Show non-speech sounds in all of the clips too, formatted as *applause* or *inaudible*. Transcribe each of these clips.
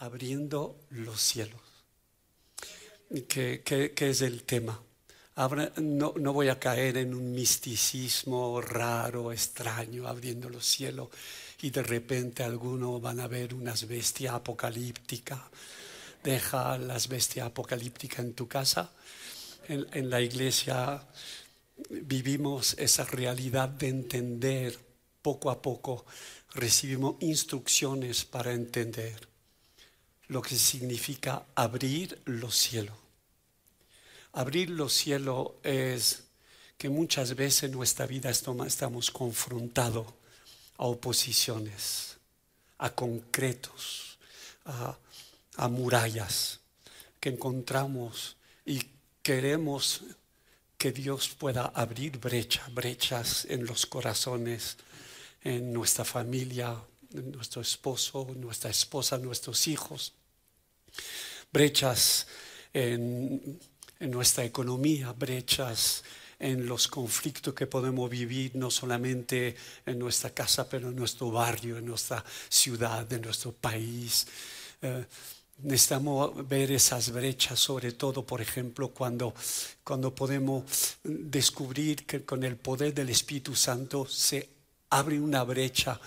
abriendo los cielos. ¿Qué, es el tema? no, no, voy a caer en un misticismo raro, extraño, abriendo los cielos y de repente algunos van a ver unas bestias apocalípticas. Deja las bestias apocalípticas en tu casa. en la iglesia vivimos esa realidad de entender poco a poco, recibimos instrucciones para entender lo que significa abrir los cielos. Abrir los cielos es que muchas veces en nuestra vida estamos confrontados a oposiciones, a concretos, a, murallas que encontramos y queremos que Dios pueda abrir brechas, brechas en los corazones, en nuestra familia, en nuestro esposo, nuestra esposa, nuestros hijos, brechas en, nuestra economía, brechas en los conflictos que podemos vivir, no solamente en nuestra casa, pero en nuestro barrio, en nuestra ciudad, en nuestro país. Eh, necesitamos ver esas brechas, sobre todo, por ejemplo, cuando, cuando podemos descubrir que con el poder del Espíritu Santo se abre una brecha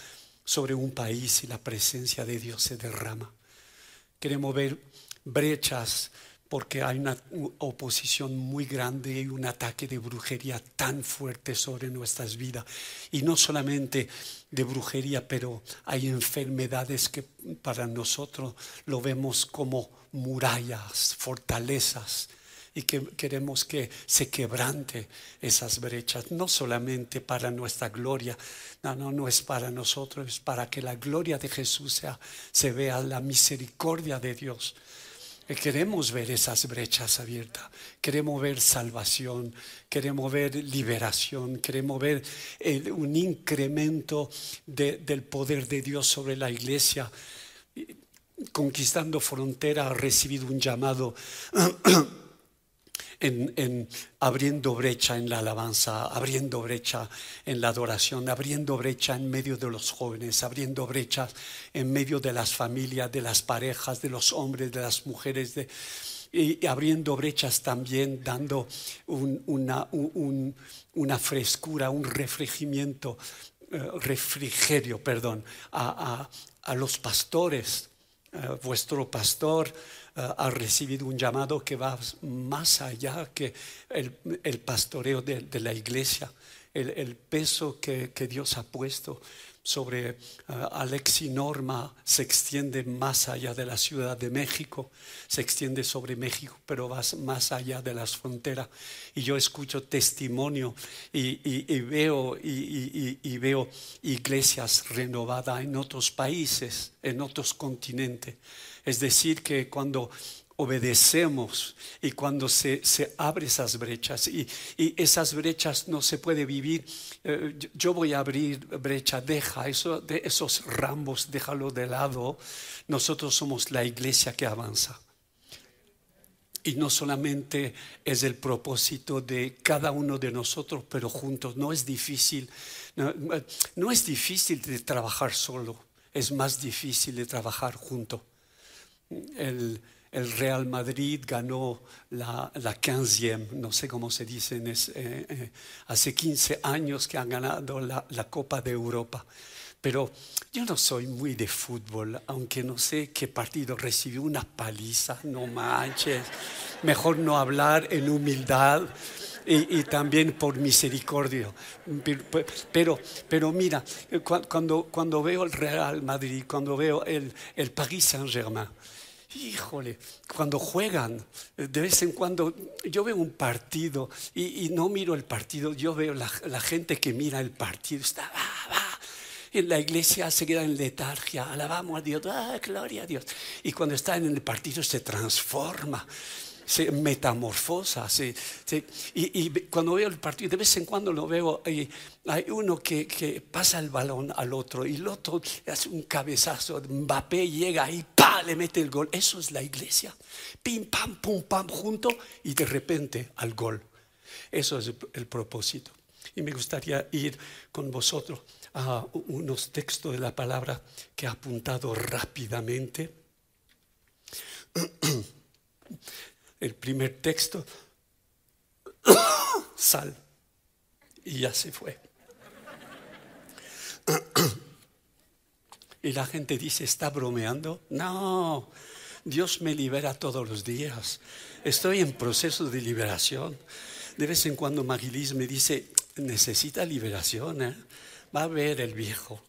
sobre un país y la presencia de Dios se derrama. Queremos ver brechas porque hay una oposición muy grande y un ataque de brujería tan fuerte sobre nuestras vidas. Y no solamente de brujería, pero hay enfermedades que para nosotros lo vemos como murallas, fortalezas, y que queremos que se quebrante esas brechas, no solamente para nuestra gloria, no, no, no es para nosotros, es para que la gloria de Jesús sea, se vea la misericordia de Dios Queremos ver esas brechas abiertas, queremos ver salvación, queremos ver liberación, queremos ver un incremento del poder de Dios sobre la iglesia. Conquistando frontera ha recibido un llamado en, abriendo brecha en la alabanza, abriendo brecha en la adoración, abriendo brecha en medio de los jóvenes, abriendo brechas en medio de las familias, de las parejas, de los hombres, de las mujeres, y abriendo brechas también, dando una, una, frescura, un refrigeramiento, eh, refrigerio, perdón, a, los pastores. Eh, vuestro pastor ha recibido un llamado que va más allá que el, pastoreo de, la iglesia, el, peso que, Dios ha puesto sobre uh, Alexi Norma se extiende más allá de la Ciudad de México, se extiende sobre México, pero va más allá de las fronteras. Y yo escucho testimonio y, veo, y, veo iglesias renovadas en otros países, en otros continentes. Es decir, que cuando obedecemos y cuando se, se abren esas brechas y, esas brechas no se puede vivir, eh, yo voy a abrir brecha, deja eso, de esos rambos, déjalo de lado. Nosotros somos la iglesia que avanza. Y no solamente es el propósito de cada uno de nosotros, pero juntos. No es difícil, no es difícil de trabajar solo, es más difícil de trabajar juntos el, Real Madrid ganó la, la 15, no sé cómo se dice, eh, eh, hace 15 años que han ganado la, Copa de Europa. Pero yo no soy muy de fútbol, aunque no sé qué partido recibió una paliza, no manches. Mejor no hablar en humildad y, también por misericordia. Pero, pero mira, cuando, cuando veo el Real Madrid, cuando veo el, el Paris Saint-Germain, Híjole, cuando juegan, de vez en cuando yo veo un partido y, no miro el partido, yo veo la, gente que mira el partido, está, En la iglesia se queda en letargia, alabamos a Dios, ah, gloria a Dios. Y cuando está en el partido se transforma se metamorfosa. y, cuando veo el partido, de vez en cuando lo veo, hay, hay uno que, que, pasa el balón al otro y el otro hace un cabezazo, Mbappé llega y ¡pa! le mete el gol. Eso es la iglesia. Pim, pam, pum, pam, junto y de repente al gol. Eso es el propósito. Y me gustaría ir con vosotros a unos textos de la palabra que he apuntado rápidamente *clears throat* El primer texto, *coughs* sal, y ya se fue. *coughs* Y la gente dice, ¿está bromeando? No, Dios me libera todos los días. Estoy en proceso de liberación. De vez en cuando Magilis me dice, necesita liberación, ¿eh? va a ver el viejo.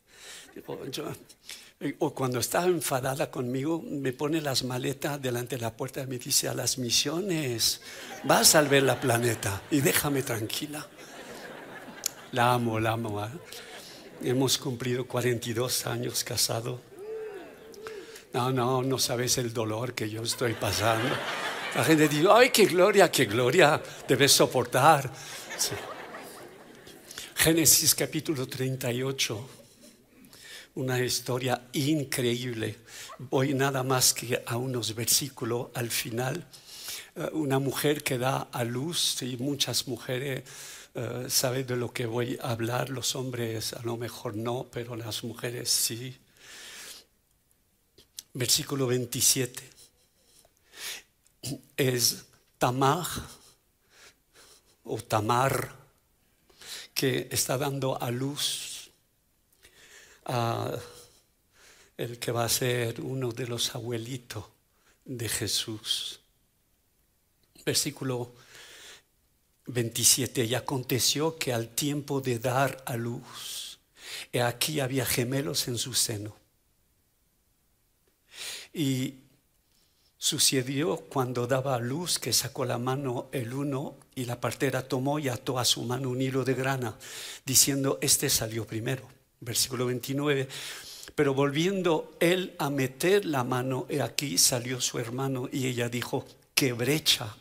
O cuando está enfadada conmigo, me pone las maletas delante de la puerta y me dice, a las misiones, vas a ver la planeta y déjame tranquila. La amo, la amo. ¿eh? Hemos cumplido 42 años casado. No, no, no sabes el dolor que yo estoy pasando. La gente dice, ay, qué gloria, qué gloria, debes soportar. Génesis capítulo 38, una historia increíble. Voy nada más que a unos versículos al final. Eh, una mujer que da a luz y muchas mujeres eh, saben de lo que voy a hablar. Los hombres a lo mejor no, pero las mujeres sí. Versículo 27 es Tamar o Tamar que está dando a luz a el que va a ser uno de los abuelitos de Jesús. Versículo 27. Y aconteció que al tiempo de dar a luz, he aquí había gemelos en su seno. Y Sucedió cuando daba a luz que sacó la mano el uno y la partera tomó y ató a su mano un hilo de grana, diciendo, este salió primero. Versículo 29. Pero volviendo él a meter la mano, he aquí salió su hermano y ella dijo, qué brecha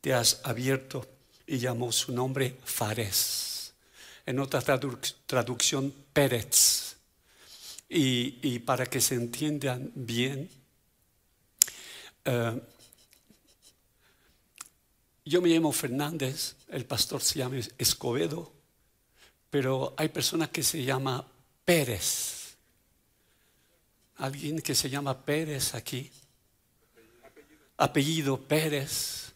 te has abierto. Y llamó su nombre Fares. En otra traducción, Pérez. Y, y para que se entiendan bien, eh, yo me llamo Fernández, el pastor se llama Escobedo, pero hay personas que se llama Pérez. ¿Alguien que se llama Pérez aquí? Apellido Pérez.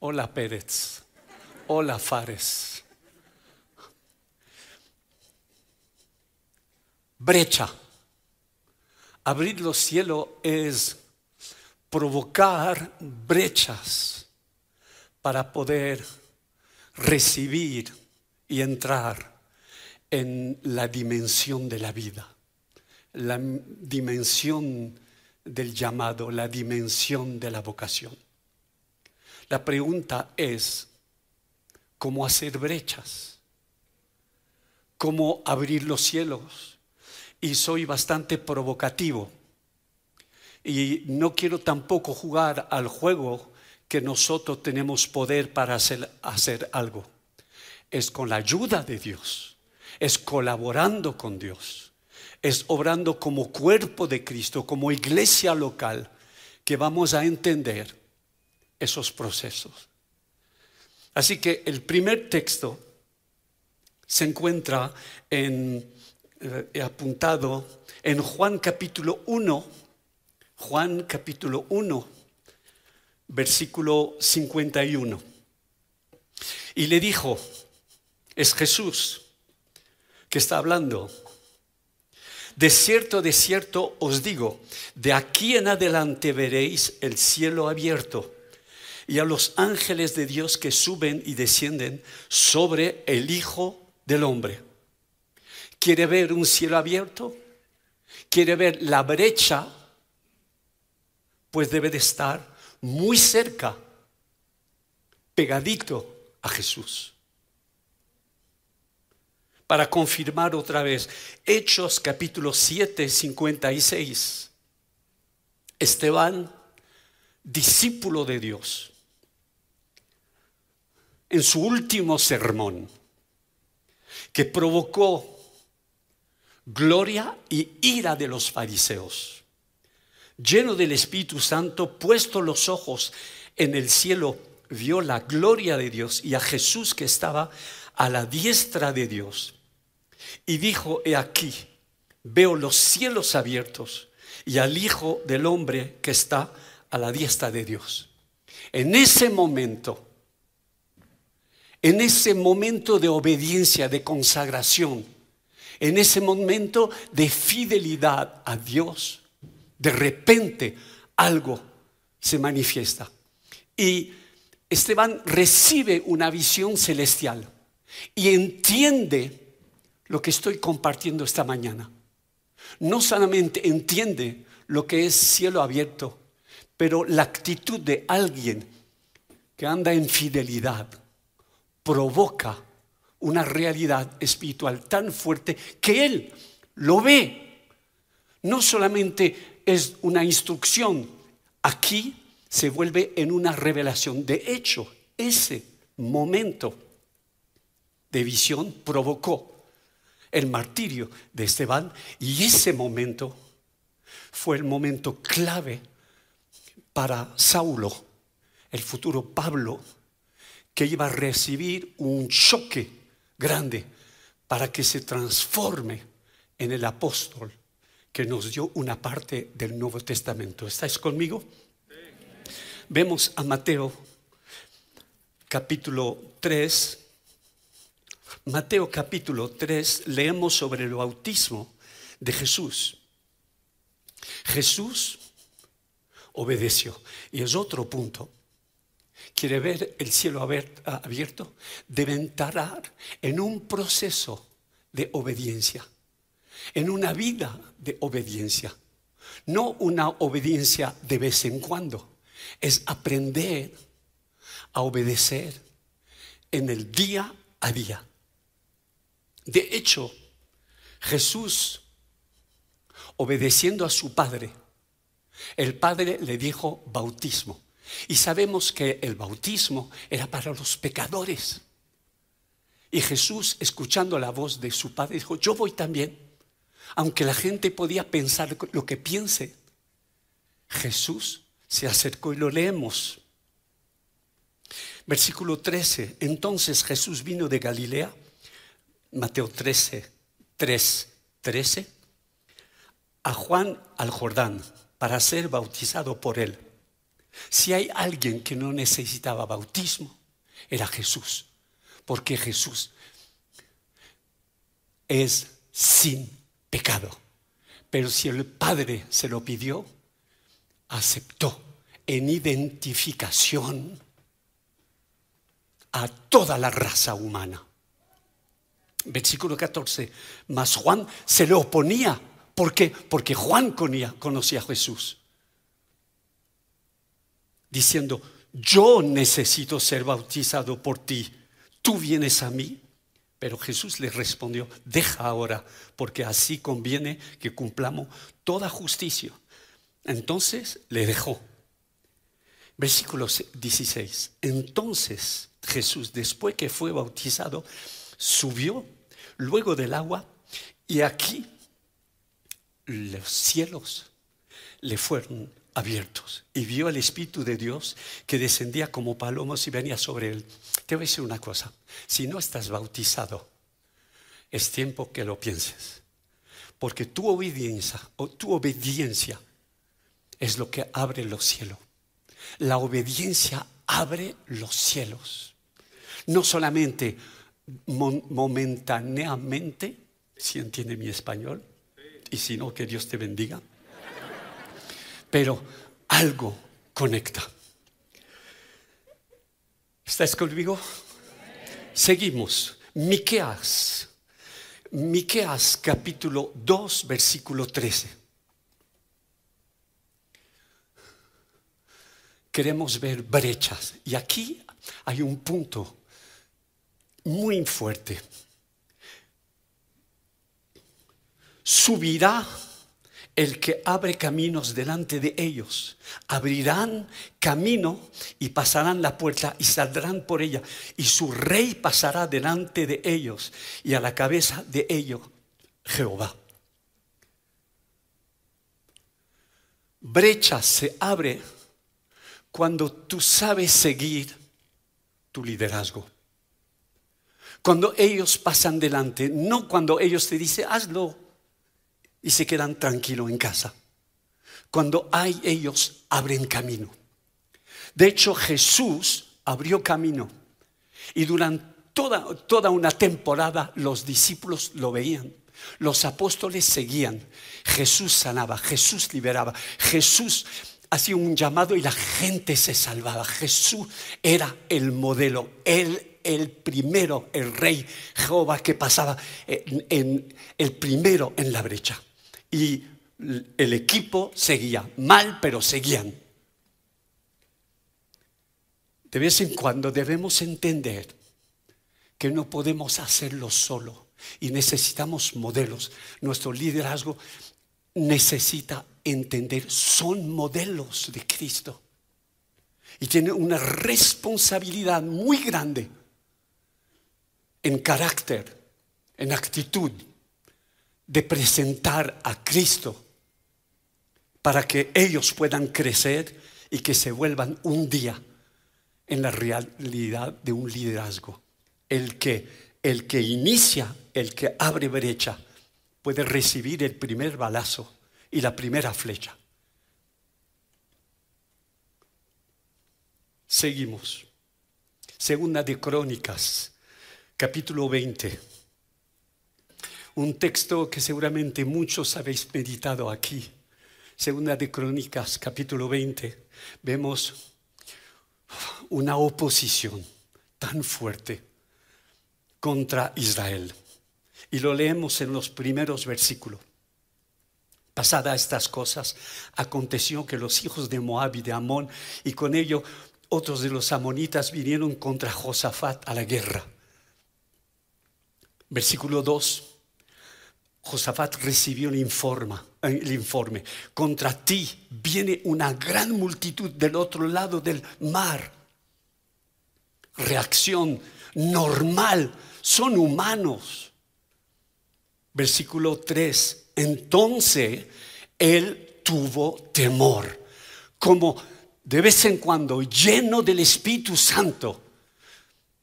Hola Pérez. Hola Fares. Brecha. Abrir los cielos es provocar brechas para poder recibir y entrar en la dimensión de la vida, la dimensión del llamado, la dimensión de la vocación. La pregunta es, ¿cómo hacer brechas? ¿Cómo abrir los cielos? y soy bastante provocativo. Y no quiero tampoco jugar al juego que nosotros tenemos poder para hacer, hacer algo. Es con la ayuda de Dios, es colaborando con Dios, es obrando como cuerpo de Cristo, como iglesia local, que vamos a entender esos procesos. Así que el primer texto se encuentra en eh, apuntado en Juan capítulo 1, Juan capítulo 1, versículo 51. Y le dijo, es Jesús que está hablando. De cierto, de cierto os digo, de aquí en adelante veréis el cielo abierto y a los ángeles de Dios que suben y descienden sobre el Hijo del Hombre. ¿Quiere ver un cielo abierto? ¿Quiere ver la brecha? Pues debe de estar muy cerca, pegadito a Jesús. Para confirmar otra vez, Hechos capítulo 7, 56. Esteban, discípulo de Dios, en su último sermón, que provocó gloria y ira de los fariseos. Lleno del Espíritu Santo, puesto los ojos en el cielo, vio la gloria de Dios y a Jesús que estaba a la diestra de Dios. Y dijo, he aquí, veo los cielos abiertos y al Hijo del Hombre que está a la diestra de Dios. En ese momento, en ese momento de obediencia, de consagración, en ese momento de fidelidad a Dios, de repente algo se manifiesta. Y Esteban recibe una visión celestial y entiende lo que estoy compartiendo esta mañana. No solamente entiende lo que es cielo abierto, pero la actitud de alguien que anda en fidelidad provoca una realidad espiritual tan fuerte que él lo ve. No solamente es una instrucción, aquí se vuelve en una revelación. De hecho, ese momento de visión provocó el martirio de Esteban y ese momento fue el momento clave para Saulo, el futuro Pablo, que iba a recibir un choque grande para que se transforme en el apóstol que nos dio una parte del Nuevo Testamento. ¿Estáis conmigo? Vemos a Mateo capítulo 3. Mateo capítulo 3 leemos sobre el bautismo de Jesús. Jesús obedeció. Y es otro punto. Quiere ver el cielo abierto, debe entrar en un proceso de obediencia, en una vida de obediencia, no una obediencia de vez en cuando es aprender a obedecer en el día a día. De hecho, Jesús, obedeciendo a su Padre, el Padre le dijo bautismo. Y sabemos que el bautismo era para los pecadores. Y Jesús, escuchando la voz de su Padre, dijo, yo voy también. Aunque la gente podía pensar lo que piense, Jesús se acercó y lo leemos. Versículo 13. Entonces Jesús vino de Galilea, Mateo 13, 3, 13, a Juan al Jordán para ser bautizado por él. Si hay alguien que no necesitaba bautismo, era Jesús, porque Jesús es sin pecado. Pero si el Padre se lo pidió, aceptó en identificación a toda la raza humana. Versículo 14, mas Juan se le oponía. ¿Por qué? Porque Juan conocía, a Jesús. Diciendo, yo necesito ser bautizado por ti. ¿Tú vienes a mí? Pero Jesús le respondió, deja ahora, porque así conviene que cumplamos toda justicia. Entonces le dejó. Versículo 16. Entonces Jesús, después que fue bautizado, subió luego del agua y aquí los cielos le fueron abiertos y vio al Espíritu de Dios que descendía como palomos y venía sobre él. Te voy a decir una cosa, si no estás bautizado, es tiempo que lo pienses, porque tu obediencia o tu obediencia es lo que abre los cielos. La obediencia abre los cielos. No solamente momentáneamente, si entiende mi español, y si no, que Dios te bendiga. Pero algo conecta. ¿Estás conmigo? Seguimos. Miqueas. Miqueas capítulo 2, versículo 13. queremos ver brechas. Y aquí hay un punto muy fuerte. Subirá el que abre caminos delante de ellos. Abrirán camino y pasarán la puerta y saldrán por ella. Y su rey pasará delante de ellos y a la cabeza de ellos Jehová. Brecha se abre cuando tú sabes seguir tu liderazgo. Cuando ellos pasan delante, no cuando ellos te dicen hazlo y se quedan tranquilos en casa. Cuando hay ellos, abren camino. De hecho, Jesús abrió camino y durante toda, toda una temporada los discípulos lo veían. Los apóstoles seguían. Jesús sanaba, Jesús liberaba, Jesús hacía un llamado y la gente se salvaba. Jesús era el modelo, él el primero, el rey Jehová que pasaba en, el primero en la brecha. Y el equipo seguía, mal, pero seguían. De vez en cuando debemos entender que no podemos hacerlo solo y necesitamos modelos. Nuestro liderazgo necesita entender, son modelos de Cristo. Y tiene una responsabilidad muy grande en carácter, en actitud, de presentar a Cristo para que ellos puedan crecer y que se vuelvan un día en la realidad de un liderazgo. El que, el que inicia, el que abre brecha, puede recibir el primer balazo y la primera flecha. Seguimos. Segunda de Crónicas, capítulo 20. Un texto que seguramente muchos habéis meditado aquí. Segunda de Crónicas, capítulo 20. Vemos una oposición tan fuerte contra Israel. Y lo leemos en los primeros versículos. Pasada estas cosas, aconteció que los hijos de Moab y de Amón, y con ello otros de los amonitas, vinieron contra Josafat a la guerra. Versículo 2. Josafat recibió el informe, el informe. Contra ti viene una gran multitud del otro lado del mar. Reacción normal. Son humanos. Versículo 3. Entonces él tuvo temor. Como de vez en cuando, lleno del Espíritu Santo,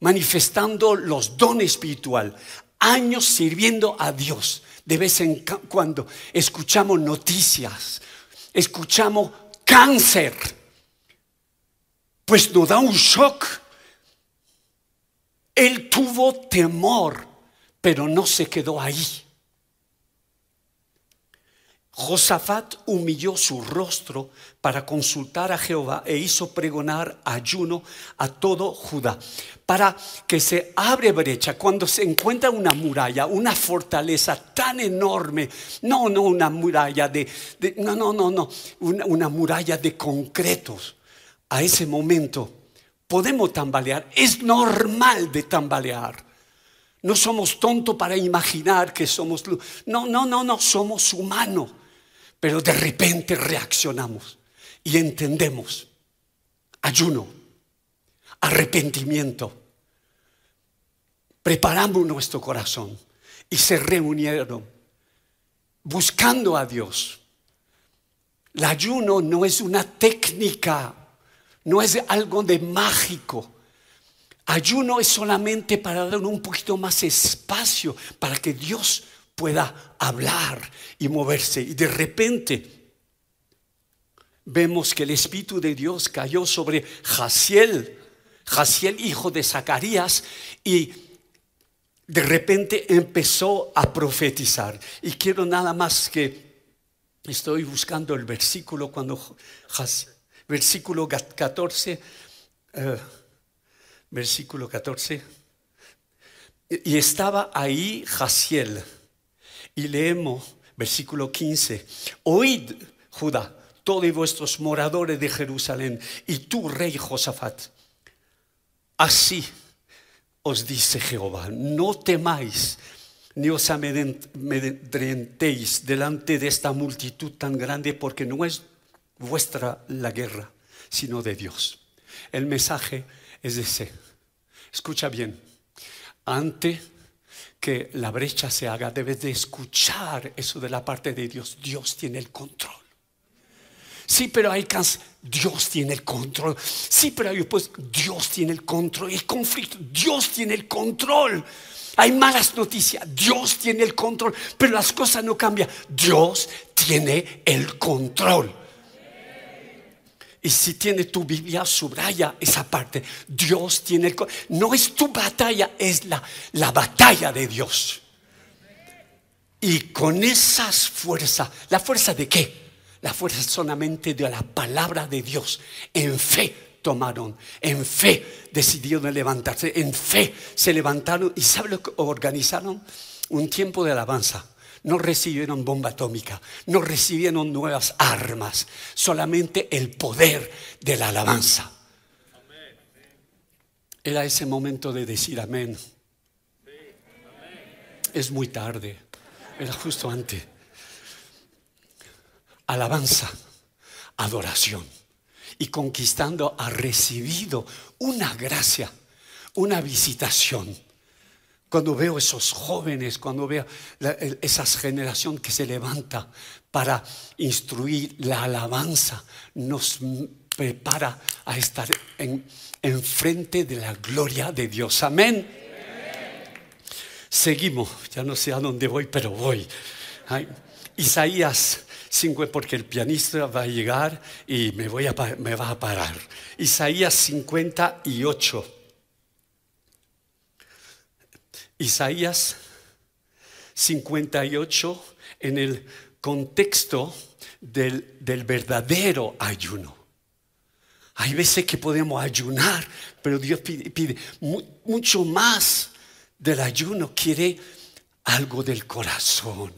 manifestando los dones espiritual, años sirviendo a Dios. De vez en cuando escuchamos noticias, escuchamos cáncer, pues nos da un shock. Él tuvo temor, pero no se quedó ahí. Josafat humilló su rostro para consultar a Jehová e hizo pregonar ayuno a todo Judá para que se abre brecha cuando se encuentra una muralla, una fortaleza tan enorme, no, no una muralla de, no, no, no, no, una, muralla de concretos. A ese momento podemos tambalear, es normal de tambalear. No somos tontos para imaginar que somos... No, no, no, no, somos humanos pero de repente reaccionamos y entendemos. Ayuno, arrepentimiento. Preparamos nuestro corazón y se reunieron buscando a Dios. El ayuno no es una técnica, no es algo de mágico. Ayuno es solamente para dar un poquito más espacio para que Dios pueda hablar y moverse. Y de repente vemos que el Espíritu de Dios cayó sobre Jaciel, Jaciel hijo de Zacarías, y de repente empezó a profetizar. Y quiero nada más que estoy buscando el versículo cuando versículo 14 eh, versículo 14 y estaba ahí Jaciel y leemos versículo 15. Oíd, Judá, todos vuestros moradores de Jerusalén, y tú, rey Josafat. Así os dice Jehová, no temáis ni os amedrentéis delante de esta multitud tan grande, porque no es vuestra la guerra, sino de Dios. El mensaje es ese. Escucha bien. Ante que la brecha se haga, debes de escuchar eso de la parte de Dios. Dios tiene el control. Sí, pero hay cáncer. Dios tiene el control. Sí, pero hay pues Dios tiene el control. El conflicto, Dios tiene el control. Hay malas noticias, Dios tiene el control, pero las cosas no cambian. Dios tiene el control. Y si tiene tu Biblia, subraya esa parte. Dios tiene el... No es tu batalla, es la, la batalla de Dios. Y con esas fuerzas, ¿la fuerza de qué? La fuerza solamente de la palabra de Dios. En fe tomaron, en fe decidieron levantarse, en fe se levantaron y ¿sabe lo que organizaron? Un tiempo de alabanza no recibieron bomba atómica, no recibieron nuevas armas, solamente el poder de la alabanza. Era ese momento de decir amén. Es muy tarde, era justo antes. Alabanza, adoración. Y conquistando ha recibido una gracia, una visitación cuando veo esos jóvenes, cuando veo esa generación que se levanta para instruir la alabanza, nos prepara a estar en, frente de la gloria de Dios. Amén. Seguimos, ya no sé a dónde voy, pero voy. Isaías 5, porque el pianista va a llegar y me, voy a, me va a parar. Isaías 58. Isaías 58 en el contexto del, verdadero ayuno. Hay veces que podemos ayunar, pero Dios pide, mucho más del ayuno. Quiere algo del corazón,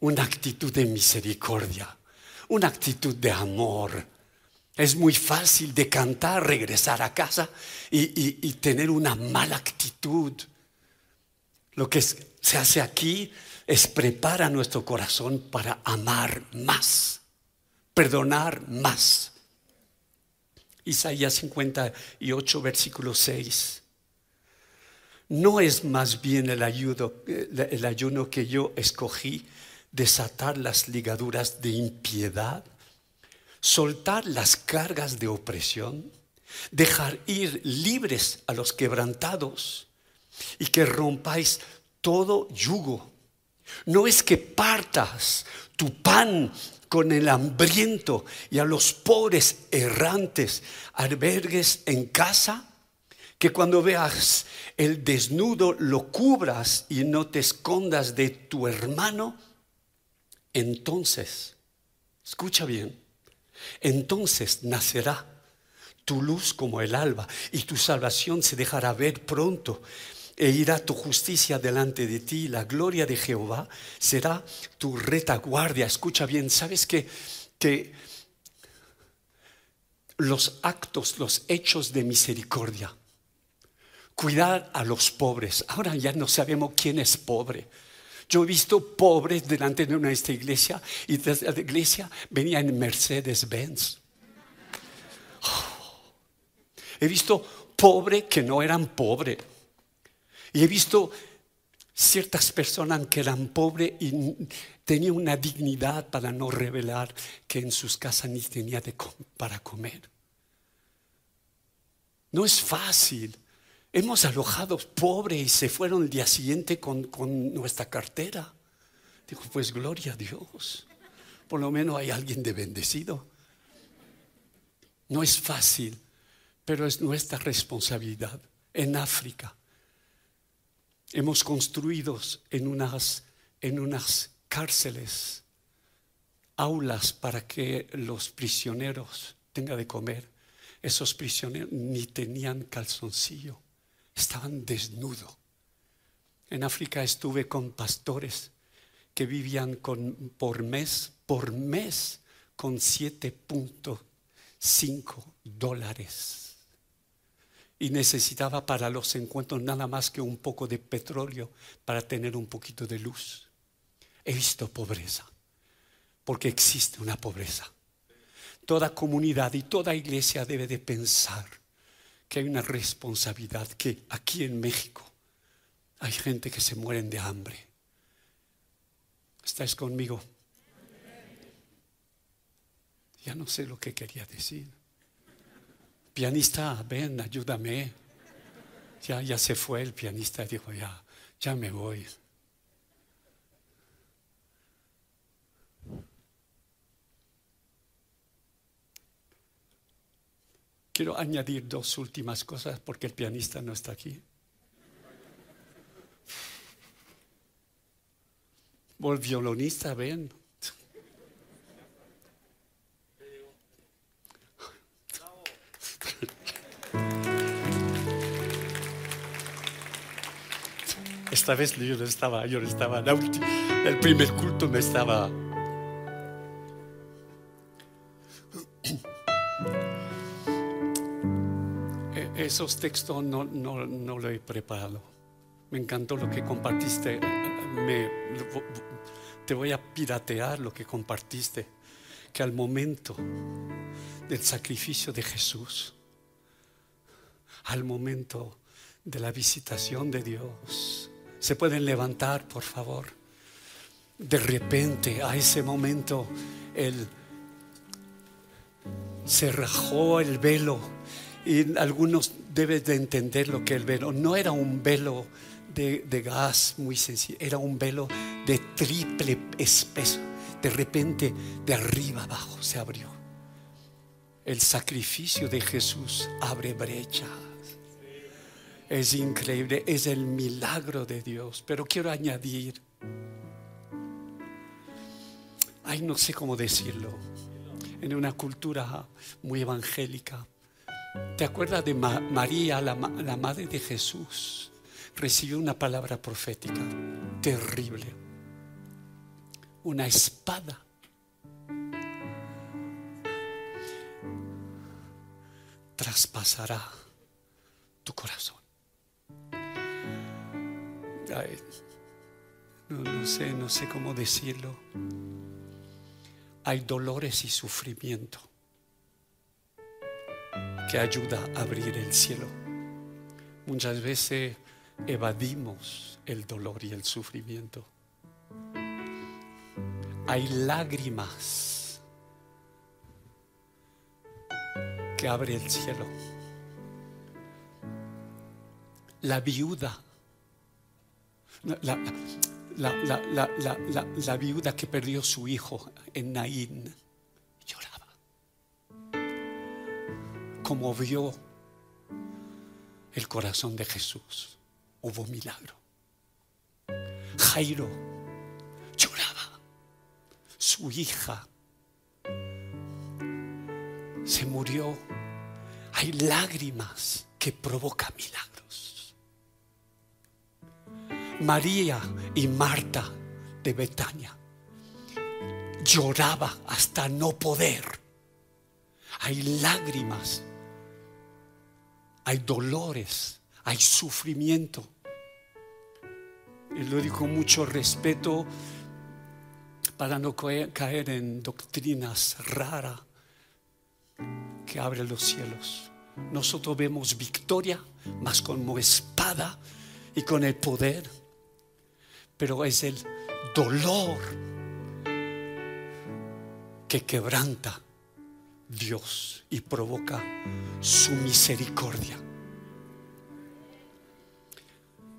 una actitud de misericordia, una actitud de amor. Es muy fácil de cantar, regresar a casa y tener una mala actitud. Lo que se hace aquí es prepara nuestro corazón para amar más, perdonar más. Isaías 58, versículo 6. No es más bien el, el ayuno que yo escogí desatar las ligaduras de impiedad, soltar las cargas de opresión, dejar ir libres a los quebrantados y que rompáis todo yugo. No es que partas tu pan con el hambriento y a los pobres errantes albergues en casa, que cuando veas el desnudo lo cubras y no te escondas de tu hermano, entonces, escucha bien, entonces nacerá tu luz como el alba y tu salvación se dejará ver pronto e irá tu justicia delante de ti, la gloria de Jehová será tu retaguardia. Escucha bien, ¿sabes que, que los actos, los hechos de misericordia, cuidar a los pobres, ahora ya no sabemos quién es pobre. Yo he visto pobres delante de una esta iglesia y desde la iglesia venía en Mercedes-Benz. Oh. He visto pobres que no eran pobres. Y he visto ciertas personas que eran pobres y tenían una dignidad para no revelar que en sus casas ni tenía para comer. No es fácil. Hemos alojado pobres y se fueron el día siguiente con, con nuestra cartera. Digo, pues gloria a Dios. Por lo menos hay alguien de bendecido. No es fácil, pero es nuestra responsabilidad. En África, hemos construido en unas, en unas cárceles aulas para que los prisioneros tengan de comer. Esos prisioneros ni tenían calzoncillo, estaban desnudos. En África estuve con pastores que vivían con, por mes, por mes, con 7.5 dólares y necesitaba para los encuentros nada más que un poco de petróleo para tener un poquito de luz. He visto pobreza, porque existe una pobreza. Toda comunidad y toda iglesia debe de pensar que hay una responsabilidad, que aquí en México hay gente que se mueren de hambre. ¿Estáis conmigo? Ya no sé lo que quería decir pianista, ven, ayúdame. Ya, ya se fue el pianista, dijo, ya, ya me voy. Quiero añadir dos últimas cosas porque el pianista no está aquí. O el violonista, ven. Esta vez yo no estaba, yo no estaba, el primer culto me estaba esos textos no, no, no lo he preparado. Me encantó lo que compartiste. te voy a piratear lo que compartiste. Que al momento del sacrificio de Jesús, al momento de la visitación de Dios, se pueden levantar, por favor. De repente, a ese momento, él se rajó el velo y algunos deben de entender lo que el velo no era un velo de, gas muy sencillo, era un velo de triple espeso. De repente, de arriba abajo se abrió. El sacrificio de Jesús abre brechas. Es increíble, es el milagro de Dios. Pero quiero añadir, ay, no sé cómo decirlo, en una cultura muy evangélica, ¿Te acuerdas de María, la, madre de Jesús? Recibió una palabra profética terrible. Una espada. Traspasará tu corazón. No, no sé, no sé cómo decirlo. Hay dolores y sufrimiento que ayuda a abrir el cielo. Muchas veces evadimos el dolor y el sufrimiento. Hay lágrimas que abre el cielo. La viuda, la, la, viuda que perdió su hijo en Naín movió el corazón de Jesús. Hubo milagro. Jairo lloraba. Su hija se murió. Hay lágrimas que provocan milagros. María y Marta de Betania lloraba hasta no poder. Hay lágrimas hay dolores, hay sufrimiento. Y lo digo con mucho respeto para no caer en doctrinas raras que abren los cielos. Nosotros vemos victoria, más como espada y con el poder, pero es el dolor que quebranta Dios y provoca su misericordia.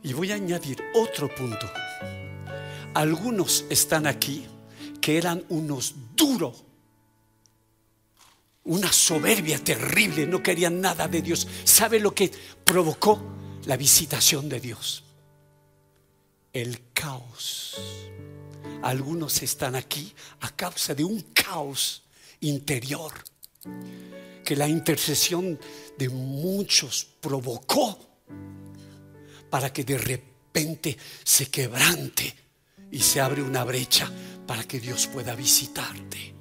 Y voy a añadir otro punto. Algunos están aquí que eran unos duros, una soberbia terrible, no querían nada de Dios. ¿Sabe lo que provocó la visitación de Dios? El caos. Algunos están aquí a causa de un caos interior que la intercesión de muchos provocó para que de repente se quebrante y se abre una brecha para que Dios pueda visitarte.